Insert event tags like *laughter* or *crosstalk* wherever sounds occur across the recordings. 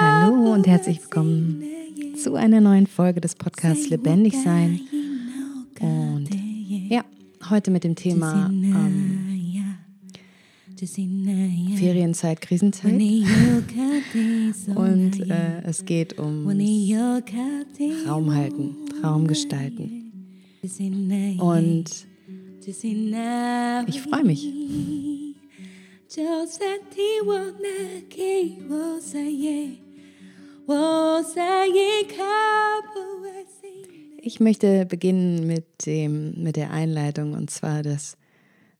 Hallo und herzlich willkommen zu einer neuen Folge des Podcasts Lebendig Sein. Und ja, heute mit dem Thema ähm, Ferienzeit, Krisenzeit. *laughs* Und äh, es geht um Raum halten, Raum gestalten. Und ich freue mich. Ich möchte beginnen mit, dem, mit der Einleitung und zwar, dass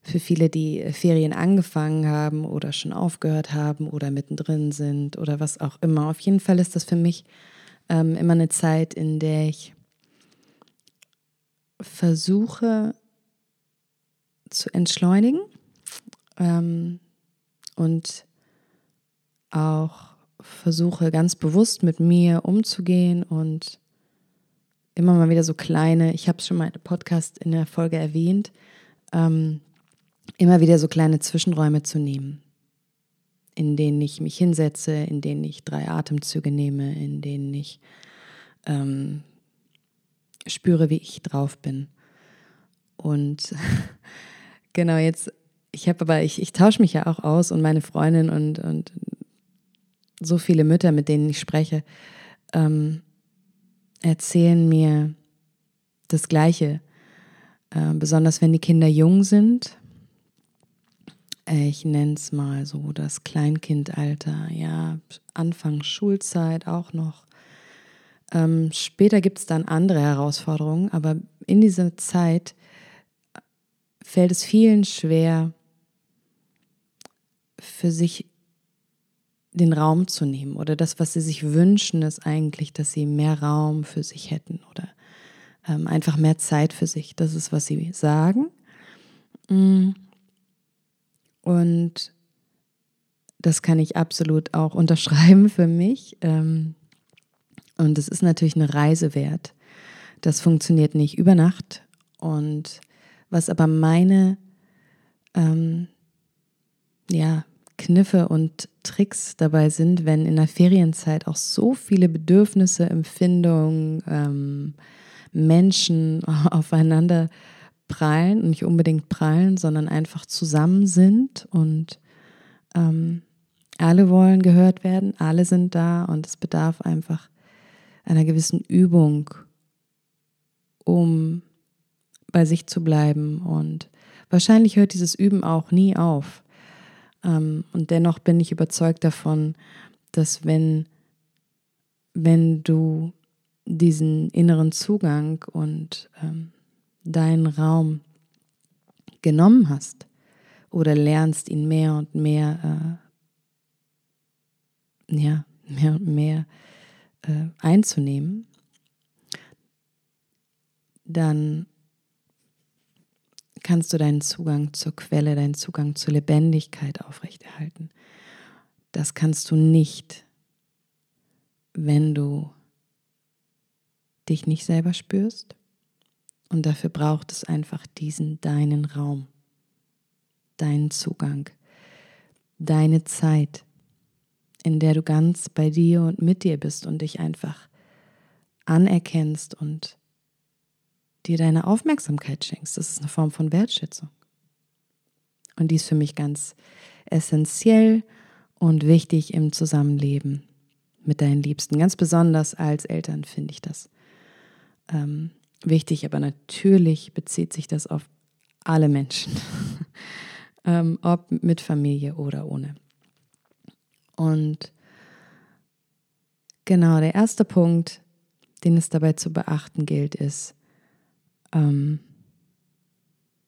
für viele, die Ferien angefangen haben oder schon aufgehört haben oder mittendrin sind oder was auch immer. Auf jeden Fall ist das für mich ähm, immer eine Zeit, in der ich versuche zu entschleunigen ähm, und auch versuche ganz bewusst mit mir umzugehen und immer mal wieder so kleine, ich habe es schon mal einem Podcast in der Folge erwähnt, ähm, immer wieder so kleine Zwischenräume zu nehmen, in denen ich mich hinsetze, in denen ich drei Atemzüge nehme, in denen ich ähm, spüre, wie ich drauf bin. Und *laughs* genau jetzt, ich habe aber, ich, ich tausche mich ja auch aus und meine Freundin und, und so viele Mütter, mit denen ich spreche, ähm, erzählen mir das Gleiche. Äh, besonders wenn die Kinder jung sind, ich nenne es mal so das Kleinkindalter, ja, Anfang Schulzeit auch noch. Ähm, später gibt es dann andere Herausforderungen, aber in dieser Zeit fällt es vielen schwer, für sich den Raum zu nehmen oder das, was sie sich wünschen, ist eigentlich, dass sie mehr Raum für sich hätten oder ähm, einfach mehr Zeit für sich. Das ist, was sie sagen. Mm. Und das kann ich absolut auch *laughs* unterschreiben für mich. Ähm, und es ist natürlich eine Reise wert. Das funktioniert nicht über Nacht. Und was aber meine ähm, ja, Kniffe und Tricks dabei sind, wenn in der Ferienzeit auch so viele Bedürfnisse, Empfindungen, ähm, Menschen *laughs* aufeinander prallen und nicht unbedingt prallen, sondern einfach zusammen sind und ähm, alle wollen gehört werden, alle sind da und es bedarf einfach einer gewissen Übung, um bei sich zu bleiben. Und wahrscheinlich hört dieses Üben auch nie auf. Ähm, und dennoch bin ich überzeugt davon, dass wenn, wenn du diesen inneren Zugang und ähm, deinen Raum genommen hast oder lernst ihn mehr und mehr, äh, ja, mehr und mehr äh, einzunehmen, dann kannst du deinen Zugang zur Quelle, deinen Zugang zur Lebendigkeit aufrechterhalten. Das kannst du nicht, wenn du dich nicht selber spürst, und dafür braucht es einfach diesen deinen Raum, deinen Zugang, deine Zeit, in der du ganz bei dir und mit dir bist und dich einfach anerkennst und dir deine Aufmerksamkeit schenkst. Das ist eine Form von Wertschätzung. Und die ist für mich ganz essentiell und wichtig im Zusammenleben mit deinen Liebsten. Ganz besonders als Eltern finde ich das. Ähm, wichtig, aber natürlich bezieht sich das auf alle Menschen, *laughs* ähm, ob mit Familie oder ohne. Und genau, der erste Punkt, den es dabei zu beachten gilt, ist, ähm,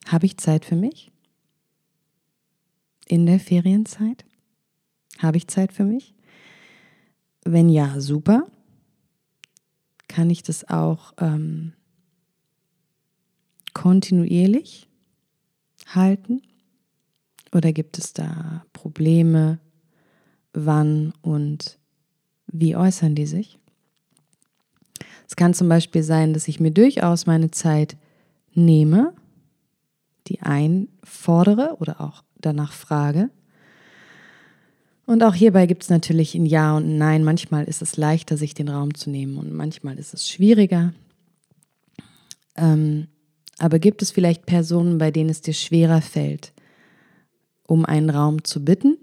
habe ich Zeit für mich? In der Ferienzeit? Habe ich Zeit für mich? Wenn ja, super. Kann ich das auch ähm, kontinuierlich halten? Oder gibt es da Probleme? Wann und wie äußern die sich? Es kann zum Beispiel sein, dass ich mir durchaus meine Zeit nehme, die einfordere oder auch danach frage. Und auch hierbei gibt es natürlich ein Ja und ein Nein. Manchmal ist es leichter, sich den Raum zu nehmen und manchmal ist es schwieriger. Ähm, aber gibt es vielleicht Personen, bei denen es dir schwerer fällt, um einen Raum zu bitten?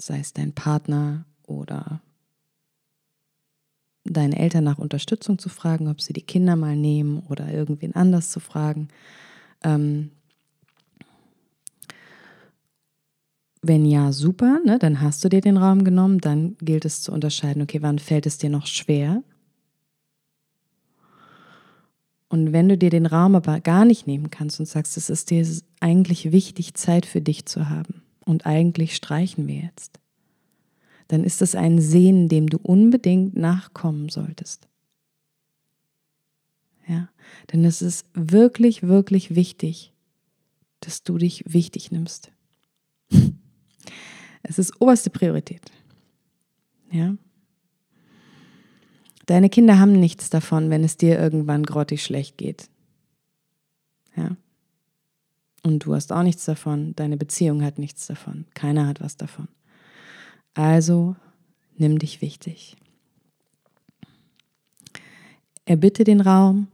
Sei es dein Partner oder deine Eltern nach Unterstützung zu fragen, ob sie die Kinder mal nehmen oder irgendwen anders zu fragen. Ähm, wenn ja, super, ne, dann hast du dir den Raum genommen, dann gilt es zu unterscheiden, okay, wann fällt es dir noch schwer? Und wenn du dir den Raum aber gar nicht nehmen kannst und sagst, es ist dir eigentlich wichtig, Zeit für dich zu haben und eigentlich streichen wir jetzt, dann ist es ein Sehen, dem du unbedingt nachkommen solltest. Ja, denn es ist wirklich, wirklich wichtig, dass du dich wichtig nimmst. *laughs* Es ist oberste Priorität. Ja. Deine Kinder haben nichts davon, wenn es dir irgendwann grottig schlecht geht. Ja. Und du hast auch nichts davon, deine Beziehung hat nichts davon, keiner hat was davon. Also nimm dich wichtig. Erbitte den Raum,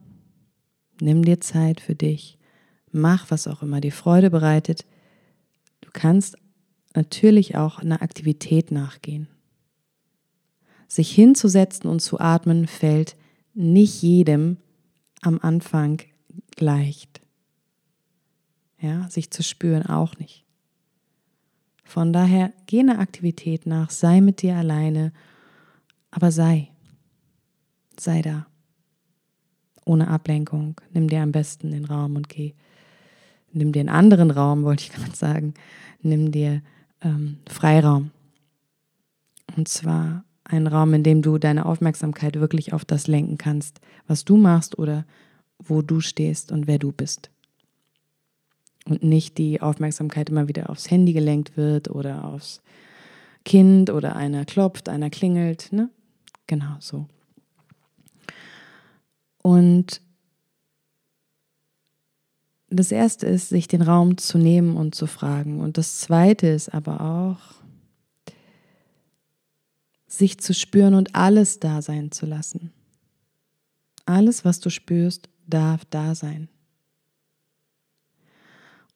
nimm dir Zeit für dich, mach, was auch immer dir Freude bereitet. Du kannst natürlich auch einer Aktivität nachgehen. Sich hinzusetzen und zu atmen fällt nicht jedem am Anfang leicht. Ja, sich zu spüren auch nicht. Von daher geh einer Aktivität nach, sei mit dir alleine, aber sei. Sei da. Ohne Ablenkung. Nimm dir am besten den Raum und geh. Nimm dir einen anderen Raum, wollte ich *laughs* gerade sagen. Nimm dir ähm, Freiraum. Und zwar einen Raum, in dem du deine Aufmerksamkeit wirklich auf das lenken kannst, was du machst oder wo du stehst und wer du bist. Und nicht die Aufmerksamkeit immer wieder aufs Handy gelenkt wird oder aufs Kind oder einer klopft, einer klingelt. Ne? Genau so. Und das erste ist, sich den Raum zu nehmen und zu fragen. Und das zweite ist aber auch, sich zu spüren und alles da sein zu lassen. Alles, was du spürst, darf da sein.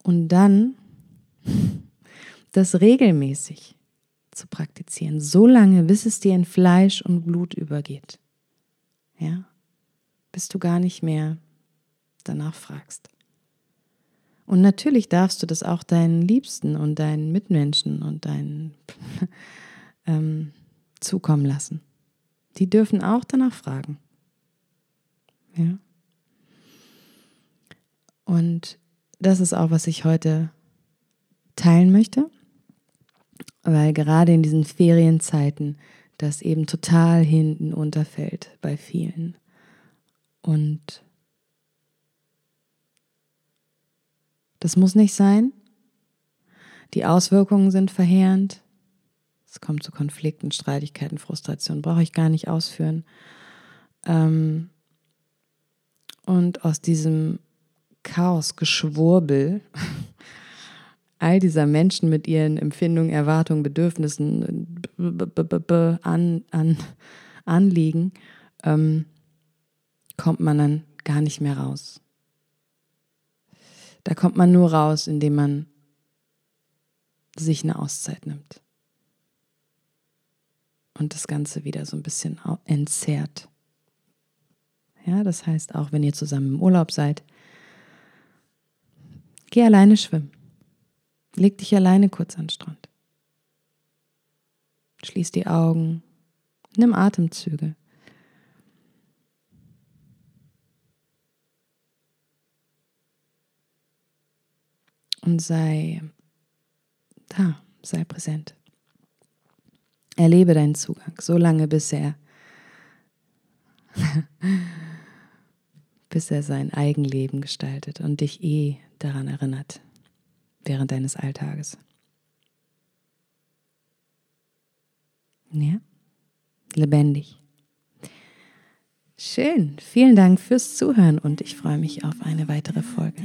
Und dann das regelmäßig zu praktizieren, so lange, bis es dir in Fleisch und Blut übergeht. Ja? Bis du gar nicht mehr danach fragst. Und natürlich darfst du das auch deinen Liebsten und deinen Mitmenschen und deinen *laughs* ähm, zukommen lassen. Die dürfen auch danach fragen. Ja. Und das ist auch, was ich heute teilen möchte, weil gerade in diesen Ferienzeiten das eben total hinten unterfällt bei vielen. Und Das muss nicht sein. Die Auswirkungen sind verheerend. Es kommt zu Konflikten, Streitigkeiten, Frustration, brauche ich gar nicht ausführen. Ähm, und aus diesem Chaos, Geschwurbel, all dieser Menschen mit ihren Empfindungen, Erwartungen, Bedürfnissen, an, an, Anliegen, ähm, kommt man dann gar nicht mehr raus. Da kommt man nur raus, indem man sich eine Auszeit nimmt. Und das Ganze wieder so ein bisschen entzerrt. Ja, das heißt, auch wenn ihr zusammen im Urlaub seid, geh alleine schwimmen. Leg dich alleine kurz an den Strand. Schließ die Augen. Nimm Atemzüge. und sei da, sei präsent. Erlebe deinen Zugang, so lange bis er, bis er sein Eigenleben gestaltet und dich eh daran erinnert, während deines Alltages. Ja? Lebendig. Schön. Vielen Dank fürs Zuhören und ich freue mich auf eine weitere Folge.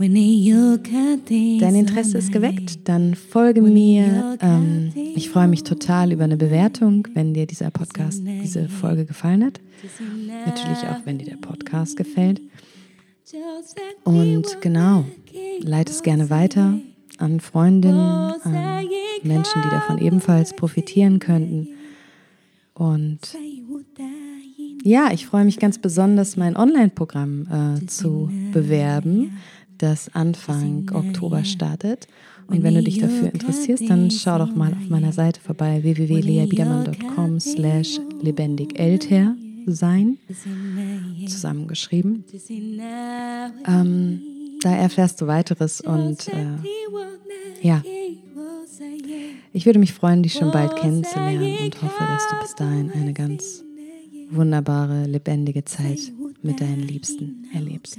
Dein Interesse ist geweckt, dann folge mir. Ähm, ich freue mich total über eine Bewertung, wenn dir dieser Podcast, diese Folge gefallen hat. Natürlich auch, wenn dir der Podcast gefällt. Und genau, leite es gerne weiter an Freundinnen, an Menschen, die davon ebenfalls profitieren könnten. Und ja, ich freue mich ganz besonders, mein Online-Programm äh, zu bewerben, das Anfang Oktober startet. Und wenn du dich dafür interessierst, dann schau doch mal auf meiner Seite vorbei www.leabiedermann.com slash lebendigelter sein, zusammengeschrieben. Ähm, da erfährst du weiteres und äh, ja, ich würde mich freuen, dich schon bald kennenzulernen und hoffe, dass du bis dahin eine ganz wunderbare, lebendige Zeit mit deinen Liebsten erlebst.